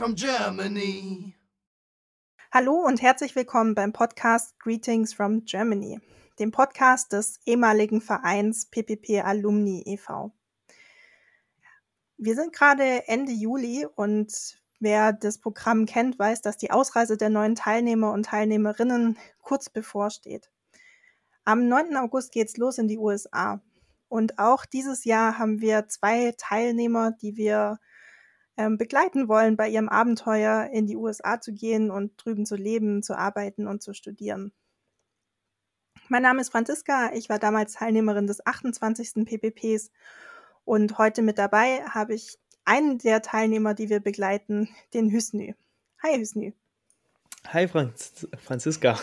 from Germany. Hallo und herzlich willkommen beim Podcast Greetings from Germany, dem Podcast des ehemaligen Vereins PPP Alumni e.V. Wir sind gerade Ende Juli und wer das Programm kennt, weiß, dass die Ausreise der neuen Teilnehmer und Teilnehmerinnen kurz bevorsteht. Am 9. August geht's los in die USA. Und auch dieses Jahr haben wir zwei Teilnehmer, die wir ähm, begleiten wollen, bei ihrem Abenteuer in die USA zu gehen und drüben zu leben, zu arbeiten und zu studieren. Mein Name ist Franziska, ich war damals Teilnehmerin des 28. PPPs und heute mit dabei habe ich einen der Teilnehmer, die wir begleiten, den Hüsnü. Hi Hüsnü. Hi Franz Franziska.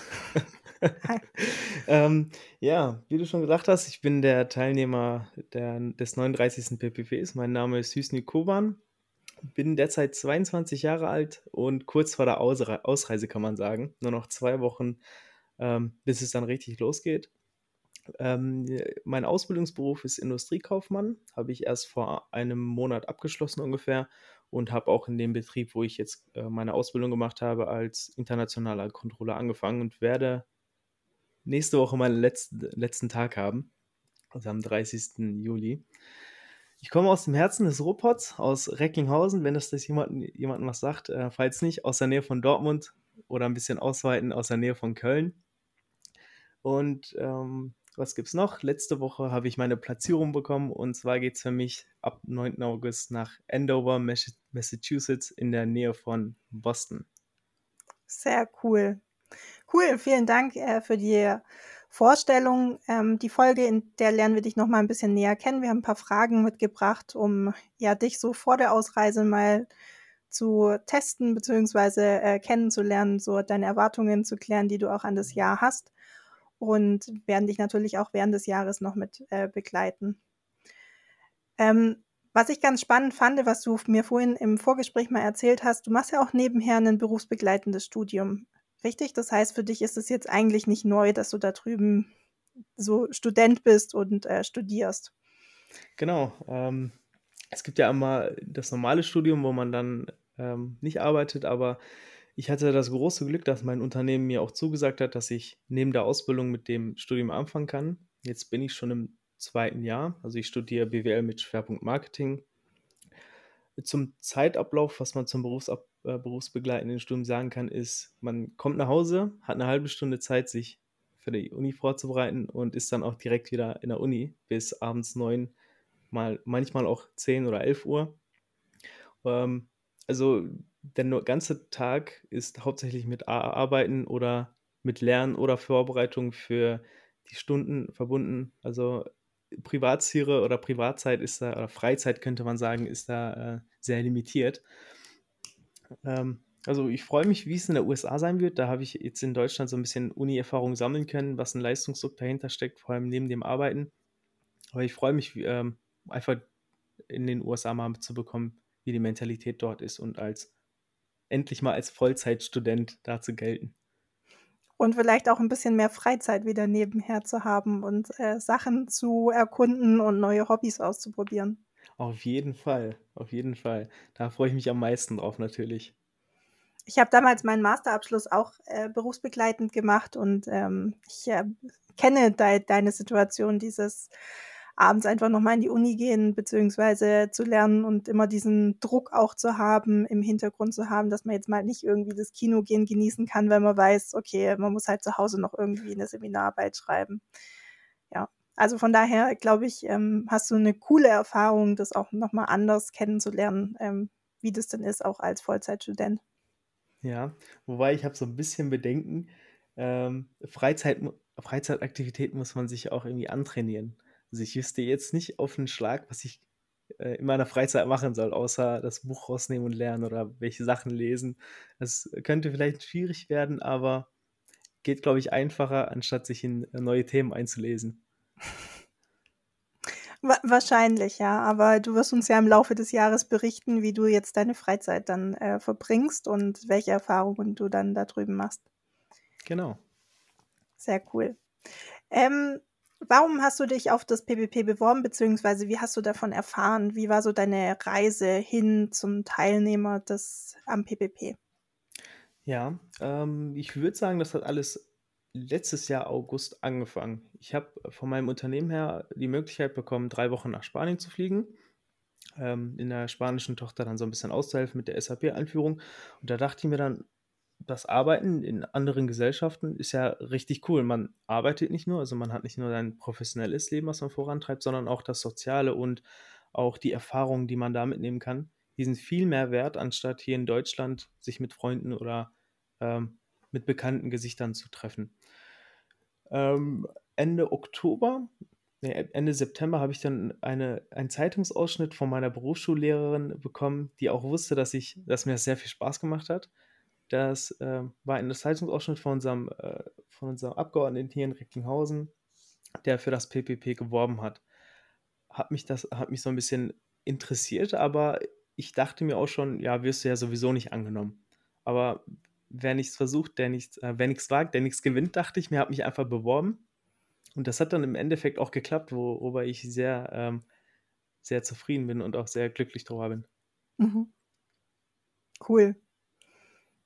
Hi. ähm, ja, wie du schon gesagt hast, ich bin der Teilnehmer der, des 39. PPPs. Mein Name ist Hüsnü Koban bin derzeit 22 Jahre alt und kurz vor der Ausre Ausreise kann man sagen. Nur noch zwei Wochen, ähm, bis es dann richtig losgeht. Ähm, mein Ausbildungsberuf ist Industriekaufmann, habe ich erst vor einem Monat abgeschlossen ungefähr und habe auch in dem Betrieb, wo ich jetzt äh, meine Ausbildung gemacht habe, als internationaler Controller angefangen und werde nächste Woche meinen letzten, letzten Tag haben, also am 30. Juli. Ich komme aus dem Herzen des Ruhrpots, aus Recklinghausen, wenn das, das jemandem jemand was sagt. Äh, falls nicht, aus der Nähe von Dortmund oder ein bisschen ausweiten, aus der Nähe von Köln. Und ähm, was es noch? Letzte Woche habe ich meine Platzierung bekommen und zwar geht es für mich ab 9. August nach Andover, Massachusetts in der Nähe von Boston. Sehr cool. Cool, vielen Dank äh, für die Vorstellung. Ähm, die Folge, in der lernen wir dich noch mal ein bisschen näher kennen. Wir haben ein paar Fragen mitgebracht, um ja dich so vor der Ausreise mal zu testen bzw. Äh, kennenzulernen, so deine Erwartungen zu klären, die du auch an das Jahr hast und werden dich natürlich auch während des Jahres noch mit äh, begleiten. Ähm, was ich ganz spannend fand, was du mir vorhin im Vorgespräch mal erzählt hast, du machst ja auch nebenher ein berufsbegleitendes Studium. Richtig? Das heißt, für dich ist es jetzt eigentlich nicht neu, dass du da drüben so Student bist und äh, studierst. Genau. Ähm, es gibt ja einmal das normale Studium, wo man dann ähm, nicht arbeitet, aber ich hatte das große Glück, dass mein Unternehmen mir auch zugesagt hat, dass ich neben der Ausbildung mit dem Studium anfangen kann. Jetzt bin ich schon im zweiten Jahr, also ich studiere BWL mit Schwerpunkt Marketing. Zum Zeitablauf, was man zum Berufsab äh, berufsbegleitenden Studium sagen kann, ist, man kommt nach Hause, hat eine halbe Stunde Zeit, sich für die Uni vorzubereiten und ist dann auch direkt wieder in der Uni bis abends neun, mal, manchmal auch zehn oder elf Uhr. Ähm, also der ganze Tag ist hauptsächlich mit Arbeiten oder mit Lernen oder Vorbereitung für die Stunden verbunden. Also Privatsphäre oder Privatzeit ist da, oder Freizeit könnte man sagen, ist da äh, sehr limitiert. Ähm, also ich freue mich, wie es in der USA sein wird. Da habe ich jetzt in Deutschland so ein bisschen Uni-Erfahrung sammeln können, was ein Leistungsdruck dahinter steckt, vor allem neben dem Arbeiten. Aber ich freue mich ähm, einfach in den USA mal zu bekommen, wie die Mentalität dort ist und als endlich mal als Vollzeitstudent da zu gelten. Und vielleicht auch ein bisschen mehr Freizeit wieder nebenher zu haben und äh, Sachen zu erkunden und neue Hobbys auszuprobieren. Auf jeden Fall, auf jeden Fall. Da freue ich mich am meisten drauf natürlich. Ich habe damals meinen Masterabschluss auch äh, berufsbegleitend gemacht und ähm, ich äh, kenne de deine Situation, dieses abends einfach nochmal in die Uni gehen, beziehungsweise zu lernen und immer diesen Druck auch zu haben, im Hintergrund zu haben, dass man jetzt mal nicht irgendwie das Kino gehen genießen kann, wenn man weiß, okay, man muss halt zu Hause noch irgendwie eine Seminararbeit schreiben. Also von daher glaube ich, ähm, hast du eine coole Erfahrung, das auch nochmal anders kennenzulernen, ähm, wie das denn ist, auch als Vollzeitstudent. Ja, wobei ich habe so ein bisschen Bedenken, ähm, Freizeit, Freizeitaktivitäten muss man sich auch irgendwie antrainieren. Also ich wüsste jetzt nicht auf einen Schlag, was ich äh, in meiner Freizeit machen soll, außer das Buch rausnehmen und lernen oder welche Sachen lesen. Das könnte vielleicht schwierig werden, aber geht, glaube ich, einfacher, anstatt sich in äh, neue Themen einzulesen. Wahrscheinlich, ja. Aber du wirst uns ja im Laufe des Jahres berichten, wie du jetzt deine Freizeit dann äh, verbringst und welche Erfahrungen du dann da drüben machst. Genau. Sehr cool. Ähm, Warum hast du dich auf das PPP beworben, beziehungsweise wie hast du davon erfahren? Wie war so deine Reise hin zum Teilnehmer des am PPP? Ja, ähm, ich würde sagen, das hat alles letztes Jahr August angefangen. Ich habe von meinem Unternehmen her die Möglichkeit bekommen, drei Wochen nach Spanien zu fliegen, ähm, in der spanischen Tochter dann so ein bisschen auszuhelfen mit der SAP-Einführung. Und da dachte ich mir dann, das Arbeiten in anderen Gesellschaften ist ja richtig cool. Man arbeitet nicht nur, also man hat nicht nur sein professionelles Leben, was man vorantreibt, sondern auch das Soziale und auch die Erfahrungen, die man da mitnehmen kann. Die sind viel mehr wert, anstatt hier in Deutschland sich mit Freunden oder ähm, mit bekannten Gesichtern zu treffen. Ähm, Ende Oktober, nee, Ende September habe ich dann eine, einen Zeitungsausschnitt von meiner Berufsschullehrerin bekommen, die auch wusste, dass, ich, dass mir das sehr viel Spaß gemacht hat. Das äh, war ein Zeitungsausschnitt von unserem, äh, von unserem Abgeordneten hier in Recklinghausen, der für das PPP geworben hat. Hat mich das, hat mich so ein bisschen interessiert, aber ich dachte mir auch schon, ja, wirst du ja sowieso nicht angenommen. Aber wer nichts versucht, der nichts, äh, wer nichts wagt, der nichts gewinnt, dachte ich mir, habe mich einfach beworben. Und das hat dann im Endeffekt auch geklappt, worüber ich sehr, ähm, sehr zufrieden bin und auch sehr glücklich darüber bin. Mhm. Cool.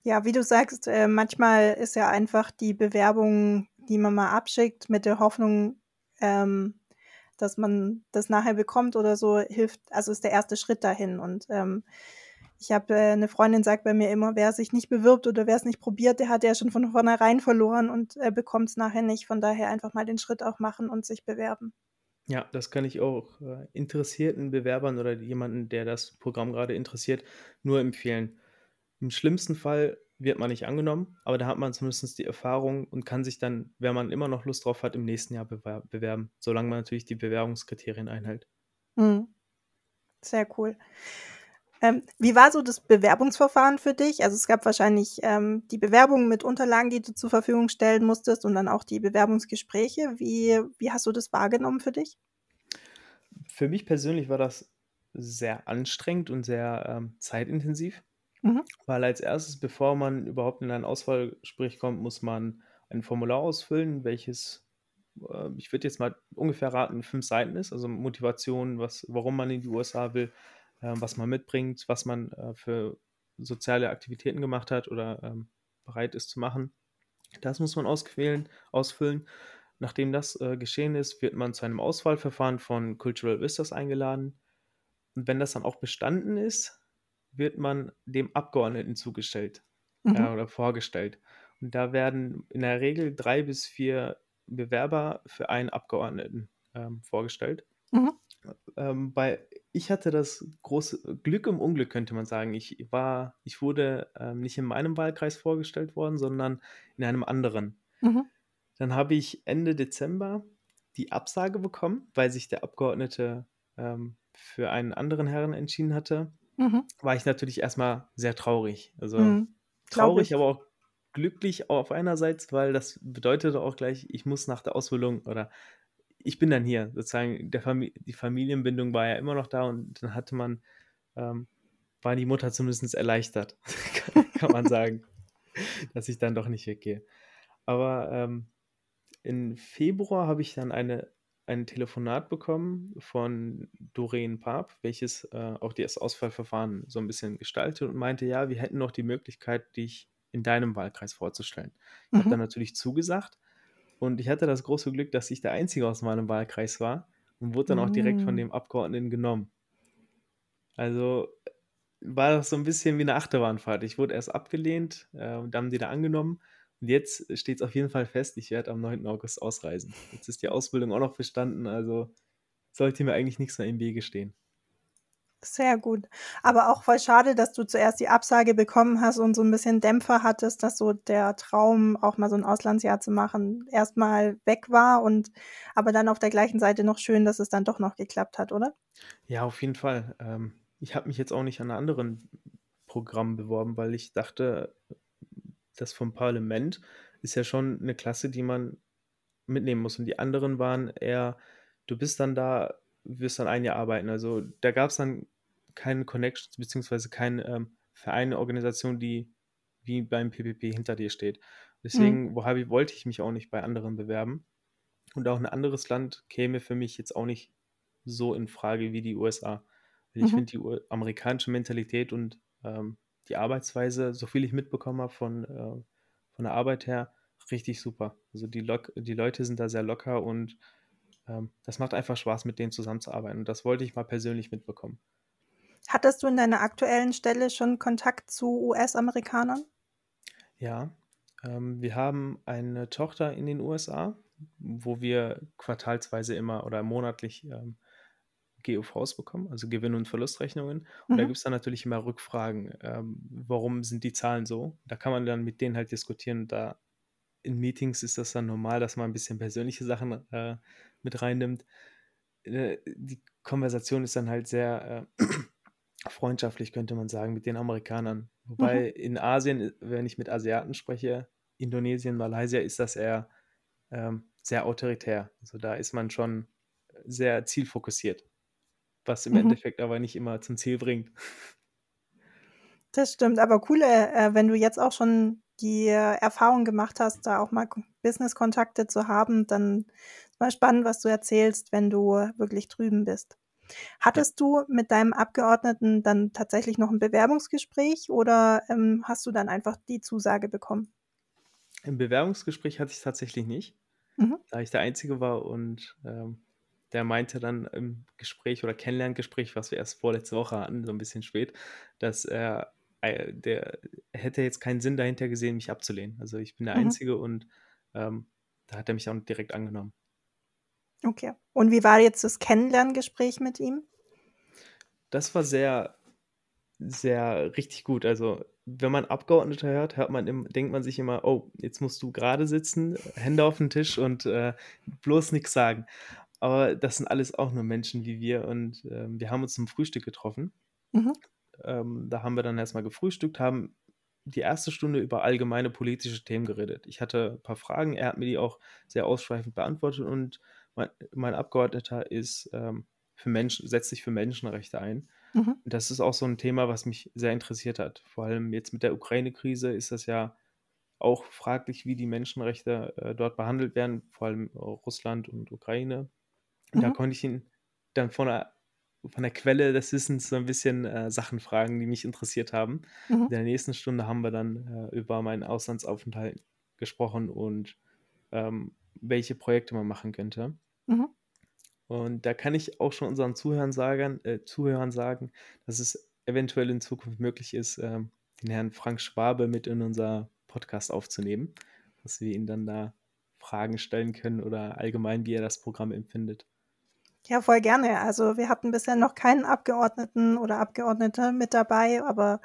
Ja, wie du sagst, äh, manchmal ist ja einfach die Bewerbung, die man mal abschickt, mit der Hoffnung, ähm, dass man das nachher bekommt oder so, hilft, also ist der erste Schritt dahin. Und ähm, ich habe äh, eine Freundin sagt bei mir immer, wer sich nicht bewirbt oder wer es nicht probiert, der hat ja schon von vornherein verloren und äh, bekommt es nachher nicht. Von daher einfach mal den Schritt auch machen und sich bewerben. Ja, das kann ich auch äh, interessierten Bewerbern oder jemanden, der das Programm gerade interessiert, nur empfehlen. Im schlimmsten Fall wird man nicht angenommen, aber da hat man zumindest die Erfahrung und kann sich dann, wenn man immer noch Lust drauf hat, im nächsten Jahr bewerben, solange man natürlich die Bewerbungskriterien einhält. Mhm. Sehr cool. Ähm, wie war so das Bewerbungsverfahren für dich? Also es gab wahrscheinlich ähm, die Bewerbung mit Unterlagen, die du zur Verfügung stellen musstest und dann auch die Bewerbungsgespräche. Wie, wie hast du das wahrgenommen für dich? Für mich persönlich war das sehr anstrengend und sehr ähm, zeitintensiv, mhm. weil als erstes, bevor man überhaupt in ein Auswahlgespräch kommt, muss man ein Formular ausfüllen, welches äh, ich würde jetzt mal ungefähr raten, fünf Seiten ist, also Motivation, was, warum man in die USA will, äh, was man mitbringt, was man äh, für soziale Aktivitäten gemacht hat oder ähm, bereit ist zu machen. Das muss man ausfüllen. Nachdem das äh, geschehen ist, wird man zu einem Auswahlverfahren von Cultural Vistas eingeladen. Und wenn das dann auch bestanden ist, wird man dem Abgeordneten zugestellt mhm. äh, oder vorgestellt. Und da werden in der Regel drei bis vier Bewerber für einen Abgeordneten ähm, vorgestellt. Mhm. Ähm, bei ich hatte das große Glück im Unglück, könnte man sagen. Ich war, ich wurde ähm, nicht in meinem Wahlkreis vorgestellt worden, sondern in einem anderen. Mhm. Dann habe ich Ende Dezember die Absage bekommen, weil sich der Abgeordnete ähm, für einen anderen Herren entschieden hatte. Mhm. War ich natürlich erstmal sehr traurig. Also mhm. traurig, aber auch glücklich auf einerseits, weil das bedeutete auch gleich, ich muss nach der Ausbildung oder ich bin dann hier, sozusagen, der Famili die Familienbindung war ja immer noch da und dann hatte man, ähm, war die Mutter zumindest erleichtert, kann man sagen, dass ich dann doch nicht weggehe. Aber ähm, im Februar habe ich dann eine, ein Telefonat bekommen von Doreen Paap, welches äh, auch das Ausfallverfahren so ein bisschen gestaltet und meinte, ja, wir hätten noch die Möglichkeit, dich in deinem Wahlkreis vorzustellen. Ich mhm. habe dann natürlich zugesagt und ich hatte das große Glück, dass ich der Einzige aus meinem Wahlkreis war und wurde dann auch direkt von mm. dem Abgeordneten genommen. Also war das so ein bisschen wie eine Achterbahnfahrt. Ich wurde erst abgelehnt äh, und dann wieder angenommen. Und jetzt steht es auf jeden Fall fest, ich werde am 9. August ausreisen. Jetzt ist die Ausbildung auch noch bestanden, also sollte mir eigentlich nichts mehr im Wege stehen. Sehr gut. Aber auch voll schade, dass du zuerst die Absage bekommen hast und so ein bisschen Dämpfer hattest, dass so der Traum, auch mal so ein Auslandsjahr zu machen, erstmal weg war und aber dann auf der gleichen Seite noch schön, dass es dann doch noch geklappt hat, oder? Ja, auf jeden Fall. Ähm, ich habe mich jetzt auch nicht an anderen Programmen beworben, weil ich dachte, das vom Parlament ist ja schon eine Klasse, die man mitnehmen muss. Und die anderen waren eher, du bist dann da wirst dann ein Jahr arbeiten. Also da gab es dann keine Connections, beziehungsweise keine ähm, Vereine, Organisation, die wie beim PPP hinter dir steht. Deswegen mhm. wollte ich mich auch nicht bei anderen bewerben. Und auch ein anderes Land käme für mich jetzt auch nicht so in Frage wie die USA. Weil ich Mhm. finde die amerikanische Mentalität und ähm, die Arbeitsweise, so viel ich mitbekommen habe von, äh, von der Arbeit her, richtig super. Also die, die Leute sind da sehr locker und ähm, das macht einfach Spaß, mit denen zusammenzuarbeiten. Und das wollte ich mal persönlich mitbekommen. Hattest du in deiner aktuellen Stelle schon Kontakt zu US-Amerikanern? Ja, ähm, wir haben eine Tochter in den USA, wo wir quartalsweise immer oder monatlich ähm, GOVs bekommen, also Gewinn- und Verlustrechnungen. Und mhm. da gibt es dann natürlich immer Rückfragen, ähm, warum sind die Zahlen so? Da kann man dann mit denen halt diskutieren. Da in Meetings ist das dann normal, dass man ein bisschen persönliche Sachen äh, mit reinnimmt. Äh, die Konversation ist dann halt sehr äh, freundschaftlich, könnte man sagen, mit den Amerikanern. Wobei mhm. in Asien, wenn ich mit Asiaten spreche, Indonesien, Malaysia, ist das eher ähm, sehr autoritär. Also da ist man schon sehr zielfokussiert, was im mhm. Endeffekt aber nicht immer zum Ziel bringt. Das stimmt, aber cool, äh, wenn du jetzt auch schon die Erfahrung gemacht hast, da auch mal Business-Kontakte zu haben, dann mal spannend, was du erzählst, wenn du wirklich drüben bist. Hattest du mit deinem Abgeordneten dann tatsächlich noch ein Bewerbungsgespräch oder ähm, hast du dann einfach die Zusage bekommen? Im Bewerbungsgespräch hatte ich es tatsächlich nicht, mhm. da ich der Einzige war und ähm, der meinte dann im Gespräch oder Kennenlerngespräch, was wir erst vorletzte Woche hatten, so ein bisschen spät, dass er äh, der hätte jetzt keinen Sinn dahinter gesehen, mich abzulehnen. Also ich bin der mhm. Einzige und ähm, da hat er mich auch direkt angenommen. Okay. Und wie war jetzt das Kennenlerngespräch mit ihm? Das war sehr, sehr richtig gut. Also, wenn man Abgeordneter hört, hört man im, denkt man sich immer, oh, jetzt musst du gerade sitzen, Hände auf den Tisch und äh, bloß nichts sagen. Aber das sind alles auch nur Menschen wie wir und äh, wir haben uns zum Frühstück getroffen. Mhm. Ähm, da haben wir dann erstmal gefrühstückt, haben die erste Stunde über allgemeine politische Themen geredet. Ich hatte ein paar Fragen, er hat mir die auch sehr ausschweifend beantwortet und mein, mein Abgeordneter ist ähm, für Menschen, setzt sich für Menschenrechte ein. Mhm. Das ist auch so ein Thema, was mich sehr interessiert hat. Vor allem jetzt mit der Ukraine-Krise ist das ja auch fraglich, wie die Menschenrechte äh, dort behandelt werden, vor allem Russland und Ukraine. Mhm. Da konnte ich ihn dann von der, von der Quelle des Wissens so ein bisschen äh, Sachen fragen, die mich interessiert haben. Mhm. In der nächsten Stunde haben wir dann äh, über meinen Auslandsaufenthalt gesprochen und ähm, welche Projekte man machen könnte. Mhm. Und da kann ich auch schon unseren Zuhörern sagen, äh, Zuhörern sagen, dass es eventuell in Zukunft möglich ist, äh, den Herrn Frank Schwabe mit in unser Podcast aufzunehmen, dass wir ihn dann da Fragen stellen können oder allgemein, wie er das Programm empfindet. Ja, voll gerne. Also wir hatten bisher noch keinen Abgeordneten oder Abgeordnete mit dabei, aber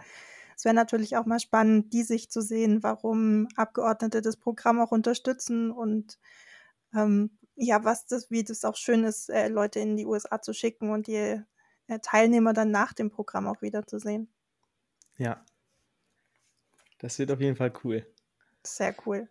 es wäre natürlich auch mal spannend, die Sicht zu sehen, warum Abgeordnete das Programm auch unterstützen und ähm, ja, was das, wie das auch schön ist, äh, Leute in die USA zu schicken und die äh, Teilnehmer dann nach dem Programm auch wiederzusehen. Ja. Das wird auf jeden Fall cool. Sehr cool.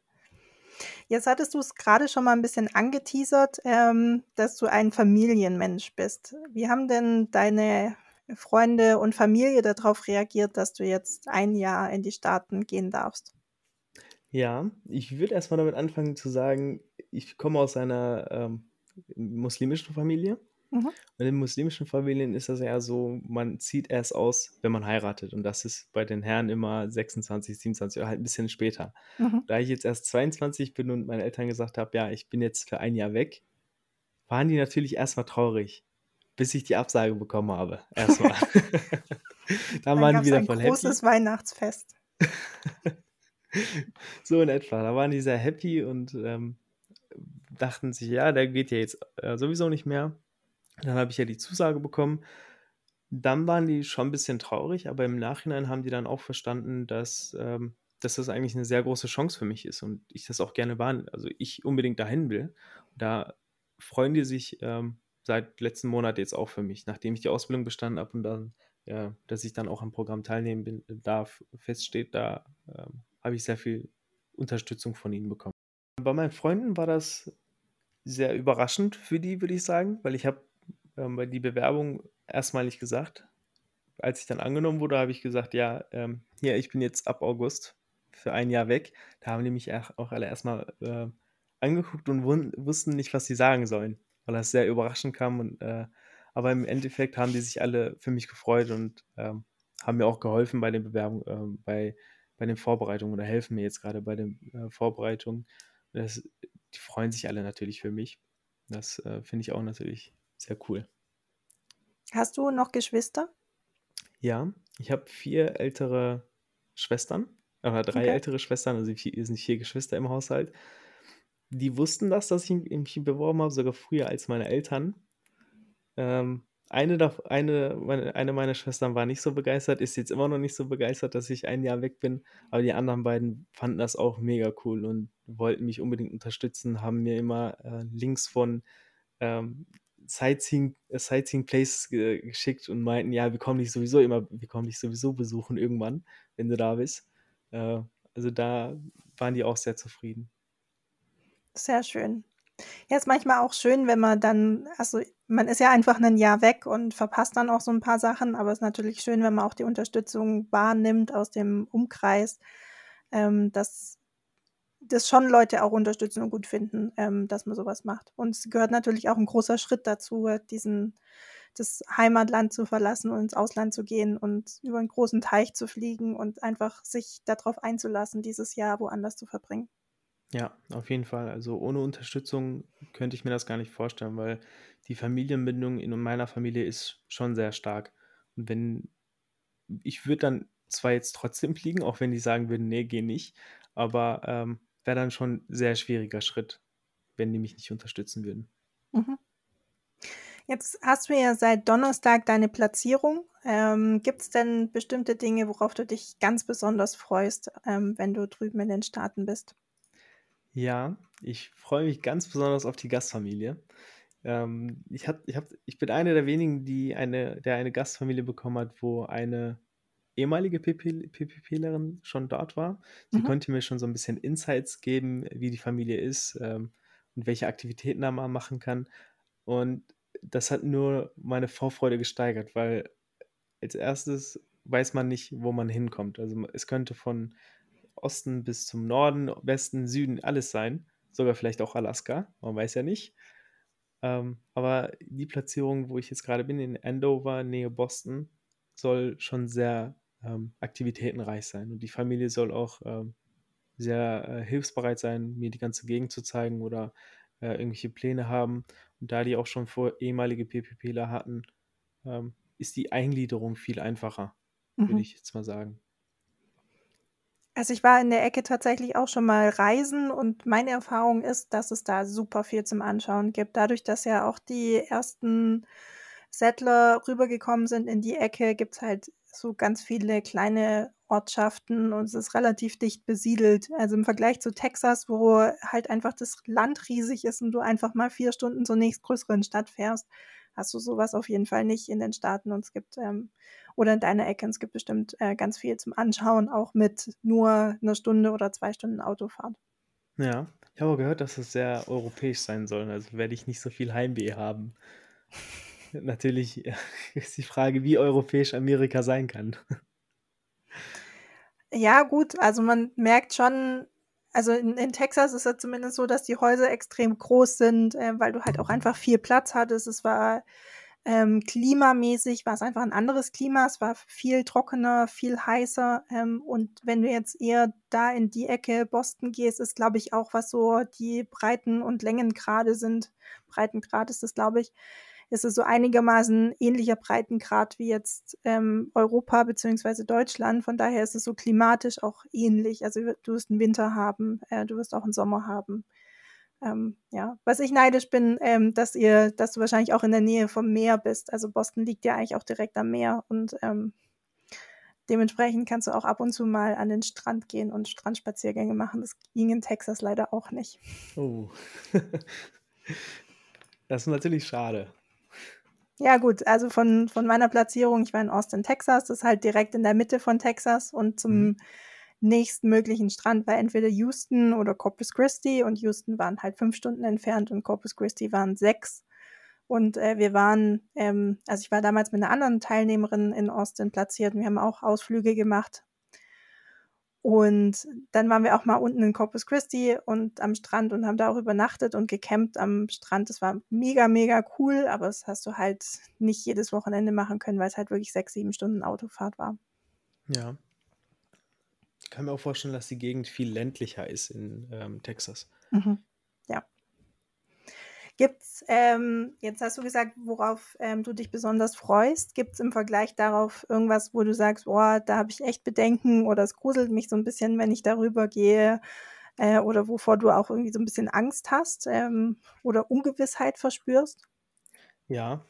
Jetzt hattest du es gerade schon mal ein bisschen angeteasert, ähm, dass du ein Familienmensch bist. Wie haben denn deine Freunde und Familie darauf reagiert, dass du jetzt ein Jahr in die Staaten gehen darfst? Ja, ich würde erstmal damit anfangen zu sagen, ich komme aus einer ähm, muslimischen Familie. Mhm. Und in muslimischen Familien ist das ja so, man zieht erst aus, wenn man heiratet. Und das ist bei den Herren immer 26, 27 oder halt ein bisschen später. Mhm. Da ich jetzt erst 22 bin und meinen Eltern gesagt habe, ja, ich bin jetzt für ein Jahr weg, waren die natürlich erstmal traurig, bis ich die Absage bekommen habe. Erstmal. da waren die wieder ein voll happy. großes Weihnachtsfest. so in etwa. Da waren die sehr happy und ähm, dachten sich, ja, der geht ja jetzt äh, sowieso nicht mehr. Dann habe ich ja die Zusage bekommen. Dann waren die schon ein bisschen traurig, aber im Nachhinein haben die dann auch verstanden, dass, ähm, dass das eigentlich eine sehr große Chance für mich ist und ich das auch gerne war, also ich unbedingt dahin will. Da freuen die sich ähm, seit letzten Monat jetzt auch für mich, nachdem ich die Ausbildung bestanden habe und dann, ja, dass ich dann auch am Programm teilnehmen bin, darf, feststeht, da ähm, habe ich sehr viel Unterstützung von ihnen bekommen. Bei meinen Freunden war das sehr überraschend für die, würde ich sagen, weil ich habe ähm, die Bewerbung erstmalig gesagt. Als ich dann angenommen wurde, habe ich gesagt, ja, ähm, hier, ich bin jetzt ab August für ein Jahr weg. Da haben die mich auch alle erstmal äh, angeguckt und wussten nicht, was sie sagen sollen, weil das sehr überraschend kam. Und, äh, aber im Endeffekt haben die sich alle für mich gefreut und ähm, haben mir auch geholfen bei den Bewerbungen, äh, bei, bei den Vorbereitungen oder helfen mir jetzt gerade bei den äh, Vorbereitungen. Das, die freuen sich alle natürlich für mich. Das äh, finde ich auch natürlich sehr cool. Hast du noch Geschwister? Ja, ich habe vier ältere Schwestern, oder drei okay. ältere Schwestern, also wir sind vier Geschwister im Haushalt. Die wussten das, dass ich mich beworben habe, sogar früher als meine Eltern. Ähm, eine, eine, eine meiner Schwestern war nicht so begeistert, ist jetzt immer noch nicht so begeistert, dass ich ein Jahr weg bin. Aber die anderen beiden fanden das auch mega cool und wollten mich unbedingt unterstützen, haben mir immer äh, Links von ähm, Sightseeing, äh, Sightseeing Places ge geschickt und meinten, ja, wir kommen dich sowieso immer, wir kommen dich sowieso besuchen irgendwann, wenn du da bist. Äh, also da waren die auch sehr zufrieden. Sehr schön. Ja, ist manchmal auch schön, wenn man dann, also man ist ja einfach ein Jahr weg und verpasst dann auch so ein paar Sachen, aber es ist natürlich schön, wenn man auch die Unterstützung wahrnimmt aus dem Umkreis, ähm, dass das schon Leute auch unterstützen und gut finden, ähm, dass man sowas macht. Und es gehört natürlich auch ein großer Schritt dazu, diesen das Heimatland zu verlassen und ins Ausland zu gehen und über einen großen Teich zu fliegen und einfach sich darauf einzulassen, dieses Jahr woanders zu verbringen. Ja, auf jeden Fall. Also ohne Unterstützung könnte ich mir das gar nicht vorstellen, weil die Familienbindung in meiner Familie ist schon sehr stark. Und wenn ich würde dann zwar jetzt trotzdem fliegen, auch wenn die sagen würden, nee, geh nicht, aber ähm, wäre dann schon ein sehr schwieriger Schritt, wenn die mich nicht unterstützen würden. Mhm. Jetzt hast du ja seit Donnerstag deine Platzierung. Ähm, Gibt es denn bestimmte Dinge, worauf du dich ganz besonders freust, ähm, wenn du drüben in den Staaten bist? Ja, ich freue mich ganz besonders auf die Gastfamilie. Ähm, ich, hab, ich, hab, ich bin einer der wenigen, die eine, der eine Gastfamilie bekommen hat, wo eine ehemalige PPPlerin schon dort war. Die mhm. konnte mir schon so ein bisschen Insights geben, wie die Familie ist ähm, und welche Aktivitäten man machen kann. Und das hat nur meine Vorfreude gesteigert, weil als erstes weiß man nicht, wo man hinkommt. Also es könnte von Osten bis zum Norden, Westen, Süden alles sein. Sogar vielleicht auch Alaska, man weiß ja nicht. Ähm, aber die Platzierung, wo ich jetzt gerade bin, in Andover, Nähe Boston, soll schon sehr ähm, aktivitätenreich sein. Und die Familie soll auch ähm, sehr äh, hilfsbereit sein, mir die ganze Gegend zu zeigen oder äh, irgendwelche Pläne haben. Und da die auch schon vor ehemalige PPPler hatten, ähm, ist die Eingliederung viel einfacher, mhm. würde ich jetzt mal sagen. Also ich war in der Ecke tatsächlich auch schon mal reisen und meine Erfahrung ist, dass es da super viel zum Anschauen gibt. Dadurch, dass ja auch die ersten Settler rübergekommen sind in die Ecke, gibt es halt so ganz viele kleine Ortschaften und es ist relativ dicht besiedelt. Also im Vergleich zu Texas, wo halt einfach das Land riesig ist und du einfach mal vier Stunden zur nächstgrößeren Stadt fährst, hast du sowas auf jeden Fall nicht in den Staaten und es gibt, ähm, oder in deiner Ecke, es gibt bestimmt äh, ganz viel zum Anschauen, auch mit nur einer Stunde oder zwei Stunden Autofahrt. Ja, ich habe gehört, dass es sehr europäisch sein soll, also werde ich nicht so viel Heimweh haben. Natürlich ist die Frage, wie europäisch Amerika sein kann. Ja, gut, also man merkt schon, also in, in Texas ist es zumindest so, dass die Häuser extrem groß sind, äh, weil du halt auch einfach viel Platz hattest. Es war ähm, klimamäßig war es einfach ein anderes Klima. Es war viel trockener, viel heißer. Ähm, und wenn du jetzt eher da in die Ecke Boston gehst, ist, glaube ich, auch was so die Breiten- und Längengrade sind. Breitengrad ist das, glaube ich ist es so einigermaßen ähnlicher Breitengrad wie jetzt ähm, Europa beziehungsweise Deutschland. Von daher ist es so klimatisch auch ähnlich. Also du wirst einen Winter haben, äh, du wirst auch einen Sommer haben. Ähm, ja, was ich neidisch bin, ähm, dass ihr, dass du wahrscheinlich auch in der Nähe vom Meer bist. Also Boston liegt ja eigentlich auch direkt am Meer und ähm, dementsprechend kannst du auch ab und zu mal an den Strand gehen und Strandspaziergänge machen. Das ging in Texas leider auch nicht. Oh. das ist natürlich schade. Ja, gut, also von, von meiner Platzierung, ich war in Austin, Texas, das ist halt direkt in der Mitte von Texas und zum mhm. nächsten möglichen Strand war entweder Houston oder Corpus Christi und Houston waren halt fünf Stunden entfernt und Corpus Christi waren sechs. Und äh, wir waren, ähm, also ich war damals mit einer anderen Teilnehmerin in Austin platziert und wir haben auch Ausflüge gemacht. Und dann waren wir auch mal unten in Corpus Christi und am Strand und haben da auch übernachtet und gecampt am Strand. Das war mega, mega cool, aber das hast du halt nicht jedes Wochenende machen können, weil es halt wirklich sechs, sieben Stunden Autofahrt war. Ja. Ich kann mir auch vorstellen, dass die Gegend viel ländlicher ist in ähm, Texas. Mhm. Ja. Gibt's, ähm, jetzt hast du gesagt, worauf ähm, du dich besonders freust. Gibt es im Vergleich darauf irgendwas, wo du sagst, boah, da habe ich echt Bedenken oder es gruselt mich so ein bisschen, wenn ich darüber gehe? Äh, oder wovor du auch irgendwie so ein bisschen Angst hast ähm, oder Ungewissheit verspürst? Ja,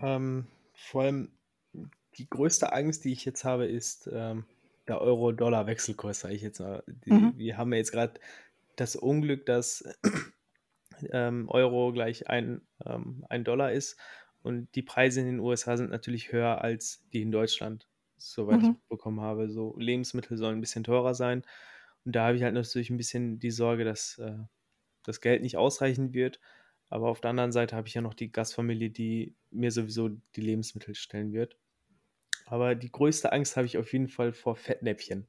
ähm, vor allem die größte Angst, die ich jetzt habe, ist ähm, der Euro-Dollar-Wechselkurs, sage ich jetzt mal. Die, mhm. Wir haben ja jetzt gerade das Unglück, dass ähm, Euro gleich ein, ähm, ein Dollar ist. Und die Preise in den USA sind natürlich höher als die in Deutschland, soweit mhm. ich bekommen habe. So Lebensmittel sollen ein bisschen teurer sein. Und da habe ich halt natürlich ein bisschen die Sorge, dass äh, das Geld nicht ausreichen wird. Aber auf der anderen Seite habe ich ja noch die Gastfamilie, die mir sowieso die Lebensmittel stellen wird. Aber die größte Angst habe ich auf jeden Fall vor Fettnäpfchen.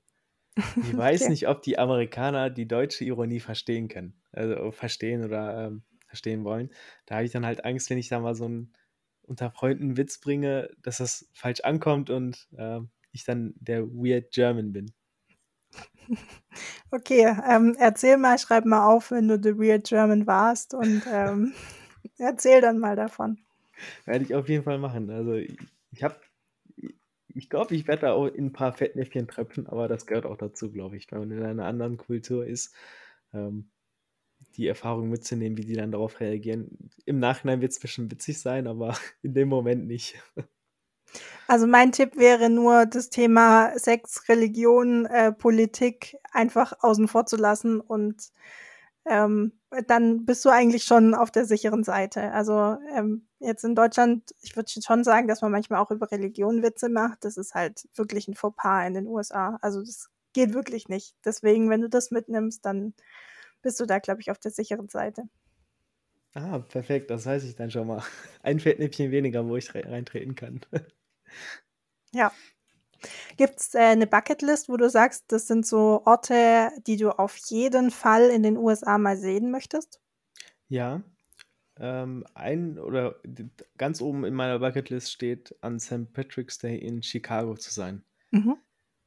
Ich weiß okay. nicht, ob die Amerikaner die deutsche Ironie verstehen können. Also verstehen oder ähm, verstehen wollen. Da habe ich dann halt Angst, wenn ich da mal so einen unter Freunden Witz bringe, dass das falsch ankommt und äh, ich dann der Weird German bin. Okay, ähm, erzähl mal, schreib mal auf, wenn du The Weird German warst und ähm, erzähl dann mal davon. Werde ich auf jeden Fall machen. Also ich, ich habe ich glaube, ich werde da auch in ein paar Fettnäpfchen tröpfen, aber das gehört auch dazu, glaube ich, wenn man in einer anderen Kultur ist, ähm, die Erfahrung mitzunehmen, wie die dann darauf reagieren. Im Nachhinein wird es bestimmt witzig sein, aber in dem Moment nicht. Also mein Tipp wäre nur, das Thema Sex, Religion, äh, Politik einfach außen vor zu lassen und ähm, dann bist du eigentlich schon auf der sicheren Seite. Also ähm, jetzt in Deutschland, ich würde schon sagen, dass man manchmal auch über Religion Witze macht. Das ist halt wirklich ein Fauxpas in den USA. Also das geht wirklich nicht. Deswegen, wenn du das mitnimmst, dann bist du da, glaube ich, auf der sicheren Seite. Ah, perfekt, das weiß ich dann schon mal. Ein Fettnäpfchen weniger, wo ich reintreten kann. ja. Gibt es äh, eine Bucketlist, wo du sagst, das sind so Orte, die du auf jeden Fall in den USA mal sehen möchtest? Ja. Ähm, ein oder ganz oben in meiner Bucketlist steht, an St. Patrick's Day in Chicago zu sein. Mhm.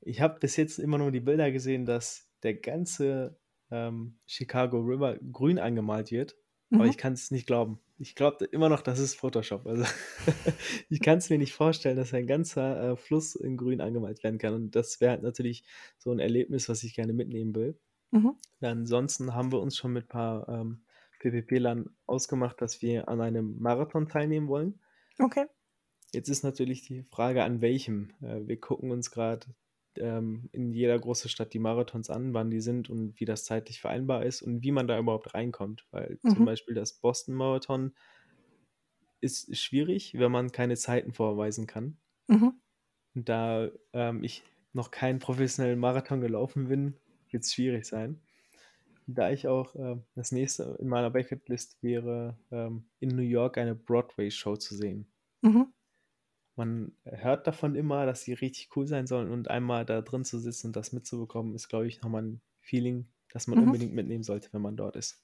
Ich habe bis jetzt immer nur die Bilder gesehen, dass der ganze ähm, Chicago River grün angemalt wird. Mhm. Aber ich kann es nicht glauben. Ich glaube immer noch, das ist Photoshop. Also ich kann es mir nicht vorstellen, dass ein ganzer äh, Fluss in grün angemalt werden kann. Und das wäre halt natürlich so ein Erlebnis, was ich gerne mitnehmen will. Mhm. Ansonsten haben wir uns schon mit ein paar ähm, PPP-Lern ausgemacht, dass wir an einem Marathon teilnehmen wollen. Okay. Jetzt ist natürlich die Frage, an welchem. Äh, wir gucken uns gerade ähm, in jeder großen Stadt die Marathons an, wann die sind und wie das zeitlich vereinbar ist und wie man da überhaupt reinkommt. Weil mhm. zum Beispiel das Boston Marathon ist schwierig, wenn man keine Zeiten vorweisen kann. Mhm. Und da ähm, ich noch keinen professionellen Marathon gelaufen bin, wird es schwierig sein. Da ich auch äh, das nächste in meiner Bucketlist wäre, ähm, in New York eine Broadway-Show zu sehen. Mhm man hört davon immer, dass sie richtig cool sein sollen und einmal da drin zu sitzen und das mitzubekommen, ist, glaube ich, nochmal ein Feeling, das man mhm. unbedingt mitnehmen sollte, wenn man dort ist.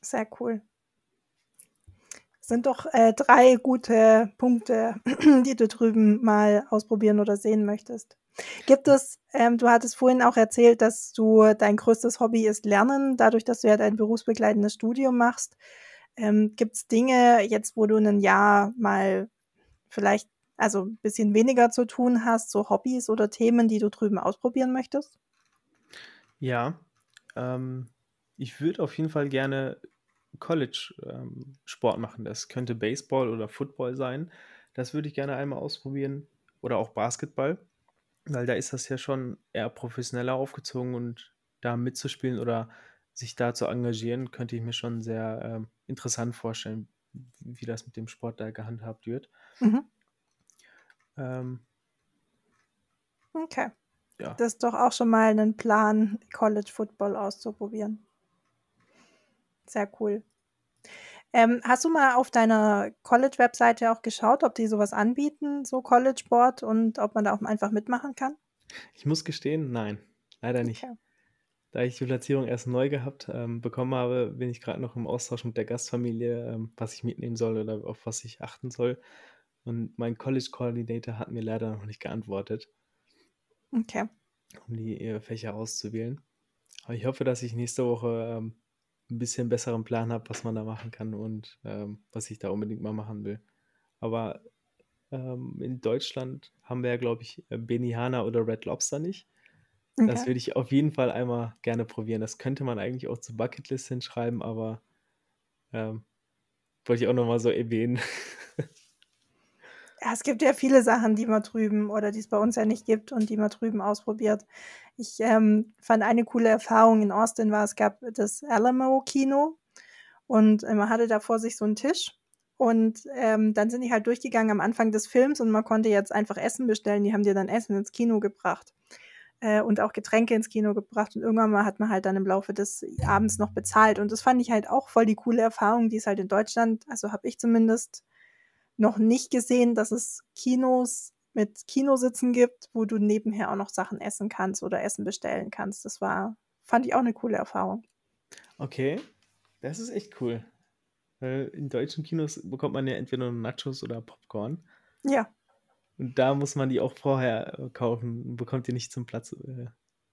Sehr cool. Das sind doch äh, drei gute Punkte, die du drüben mal ausprobieren oder sehen möchtest. Gibt es, ähm, du hattest vorhin auch erzählt, dass du dein größtes Hobby ist Lernen, dadurch, dass du ja dein berufsbegleitendes Studium machst. Ähm, Gibt es Dinge jetzt, wo du ein Jahr mal vielleicht also ein bisschen weniger zu tun hast, so Hobbys oder Themen, die du drüben ausprobieren möchtest? Ja, ähm, ich würde auf jeden Fall gerne College-Sport ähm, machen. Das könnte Baseball oder Football sein. Das würde ich gerne einmal ausprobieren. Oder auch Basketball, weil da ist das ja schon eher professioneller aufgezogen und da mitzuspielen oder sich da zu engagieren, könnte ich mir schon sehr ähm, interessant vorstellen, wie das mit dem Sport da gehandhabt wird. Mhm. Ähm, okay. Ja. Das ist doch auch schon mal ein Plan, College Football auszuprobieren. Sehr cool. Ähm, hast du mal auf deiner College-Webseite auch geschaut, ob die sowas anbieten, so College-Sport und ob man da auch einfach mitmachen kann? Ich muss gestehen, nein. leider nicht. Okay. Da ich die Platzierung erst neu gehabt ähm, bekommen habe, bin ich gerade noch im Austausch mit der Gastfamilie, ähm, was ich mitnehmen soll oder auf was ich achten soll. Und mein College Coordinator hat mir leider noch nicht geantwortet, Okay. um die äh, Fächer auszuwählen. Aber ich hoffe, dass ich nächste Woche ähm, ein bisschen besseren Plan habe, was man da machen kann und ähm, was ich da unbedingt mal machen will. Aber ähm, in Deutschland haben wir ja, glaube ich, äh, Benihana oder Red Lobster nicht. Das Okay. würde ich auf jeden Fall einmal gerne probieren. Das könnte man eigentlich auch zur Bucketlist hinschreiben, aber ähm, wollte ich auch nochmal so erwähnen. Ja, es gibt ja viele Sachen, die man drüben oder die es bei uns ja nicht gibt und die man drüben ausprobiert. Ich ähm, fand eine coole Erfahrung in Austin war, es gab das Alamo-Kino und äh, man hatte da vor sich so einen Tisch und ähm, dann sind die halt durchgegangen am Anfang des Films und man konnte jetzt einfach Essen bestellen. Die haben dir dann Essen ins Kino gebracht äh, und auch Getränke ins Kino gebracht und irgendwann mal hat man halt dann im Laufe des Abends noch bezahlt und das fand ich halt auch voll die coole Erfahrung, die es halt in Deutschland, also habe ich zumindest noch nicht gesehen, dass es Kinos mit Kinositzen gibt, wo du nebenher auch noch Sachen essen kannst oder Essen bestellen kannst. Das war, fand ich auch eine coole Erfahrung. Okay, das ist echt cool. Weil in deutschen Kinos bekommt man ja entweder Nachos oder Popcorn. Ja, Und da muss man die auch vorher äh, kaufen und bekommt die nicht zum Platz äh,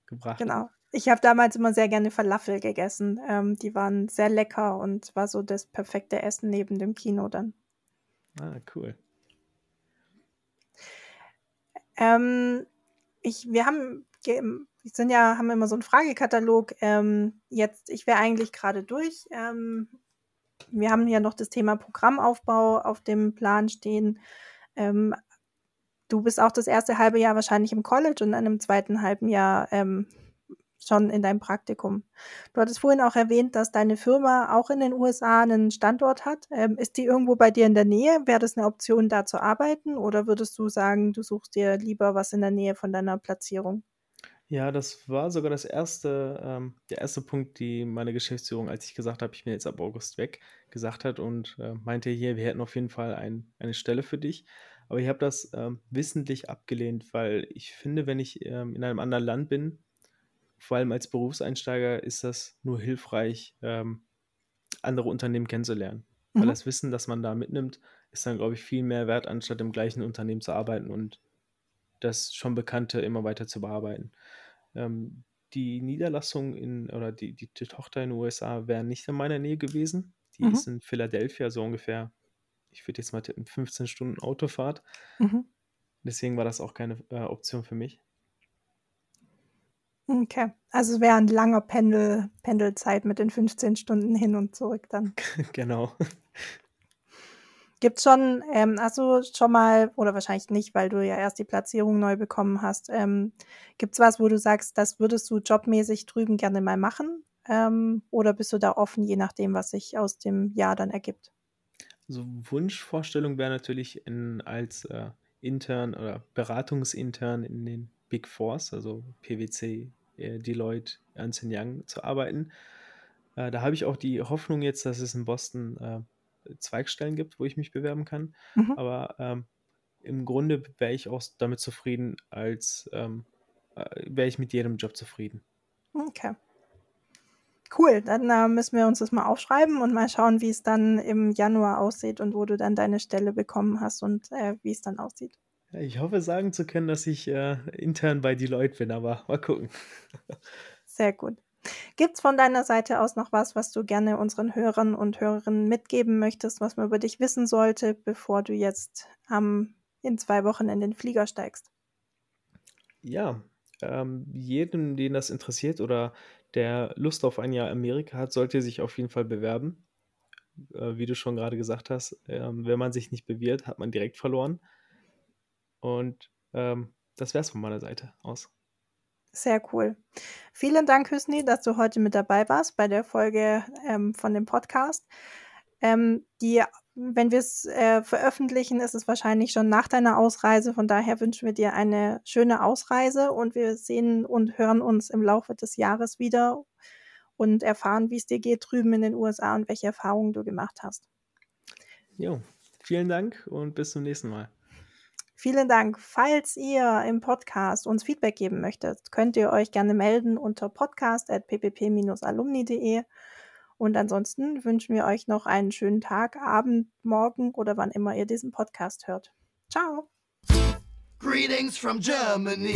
gebracht. genau. Ich habe damals immer sehr gerne Falafel gegessen. Ähm, die waren sehr lecker und war so das perfekte Essen neben dem Kino dann. Ah, cool. Ähm, ich, wir haben, wir sind ja, haben immer so einen Fragekatalog. Ähm, jetzt, ich wäre eigentlich gerade durch. Ähm, wir haben ja noch das Thema Programmaufbau auf dem Plan stehen. Ähm, du bist auch das erste halbe Jahr wahrscheinlich im College und dann im zweiten halben Jahr ähm, schon in deinem Praktikum. Du hattest vorhin auch erwähnt, dass deine Firma auch in den USA einen Standort hat. Ähm, ist die irgendwo bei dir in der Nähe? Wäre das eine Option, da zu arbeiten? Oder würdest du sagen, du suchst dir lieber was in der Nähe von deiner Platzierung? Ja, das war sogar das erste, ähm, der erste Punkt, die meine Geschäftsführung, als ich gesagt habe, ich bin jetzt ab August weg, gesagt hat und äh, meinte hier, wir hätten auf jeden Fall ein, eine Stelle für dich. Aber ich habe das ähm, wissentlich abgelehnt, weil ich finde, wenn ich ähm, in einem anderen Land bin, vor allem als Berufseinsteiger, ist das nur hilfreich, ähm, andere Unternehmen kennenzulernen. Weil Mhm. das Wissen, das man da mitnimmt, ist dann, glaube ich, viel mehr wert, anstatt im gleichen Unternehmen zu arbeiten und das schon Bekannte immer weiter zu bearbeiten. Ähm, die Niederlassung in, oder die, die, die Tochter in den USA wäre nicht in meiner Nähe gewesen. Die Mhm. ist in Philadelphia, so ungefähr, ich würde jetzt mal tippen, 15 Stunden Autofahrt. Mhm. Deswegen war das auch keine äh, Option für mich. Okay. Also es wäre ein langer Pendel, Pendelzeit mit den 15 Stunden hin und zurück dann. genau. Gibt's schon, ähm, hast du schon mal, oder wahrscheinlich nicht, weil du ja erst die Platzierung neu bekommen hast, ähm, gibt's was, wo du sagst, das würdest du jobmäßig drüben gerne mal machen? Ähm, oder bist du da offen, je nachdem, was sich aus dem Jahr dann ergibt? So Wunschvorstellung wäre natürlich in, als äh, Intern oder Beratungsintern in den Big Fours, also PwC, Deloitte, Ernst Young zu arbeiten. Äh, da habe ich auch die Hoffnung jetzt, dass es in Boston äh, Zweigstellen gibt, wo ich mich bewerben kann. Mhm. Aber ähm, im Grunde wäre ich auch damit zufrieden, als ähm, äh, wäre ich mit jedem Job zufrieden. Okay. Cool, dann äh, müssen wir uns das mal aufschreiben und mal schauen, wie es dann im Januar aussieht und wo du dann deine Stelle bekommen hast und äh, wie es dann aussieht. Ja, Ich hoffe sagen zu können, dass ich äh, intern bei Deloitte bin, aber mal gucken. Sehr gut. Gibt's von deiner Seite aus noch was, was du gerne unseren Hörern und Hörerinnen mitgeben möchtest, was man über dich wissen sollte, bevor du jetzt ähm, in zwei Wochen in den Flieger steigst? Ja, ähm, jedem, den das interessiert oder der Lust auf ein Jahr Amerika hat, sollte sich auf jeden Fall bewerben. Äh, wie du schon gerade gesagt hast, ähm, wenn man sich nicht bewirbt, hat man direkt verloren. Und ähm, das wäre es von meiner Seite aus. Sehr cool. Vielen Dank, Hüsni, dass du heute mit dabei warst bei der Folge ähm, von dem Podcast. Ähm, die, wenn wir es äh, veröffentlichen, ist es wahrscheinlich schon nach deiner Ausreise. Von daher wünschen wir dir eine schöne Ausreise und wir sehen und hören uns im Laufe des Jahres wieder und erfahren, wie es dir geht drüben in den USA und welche Erfahrungen du gemacht hast. Jo, vielen Dank und bis zum nächsten Mal. Vielen Dank. Falls ihr im Podcast uns Feedback geben möchtet, könnt ihr euch gerne melden unter podcast.ppp-alumni.de. Und ansonsten wünschen wir euch noch einen schönen Tag, Abend, Morgen oder wann immer ihr diesen Podcast hört. Ciao. Greetings from Germany.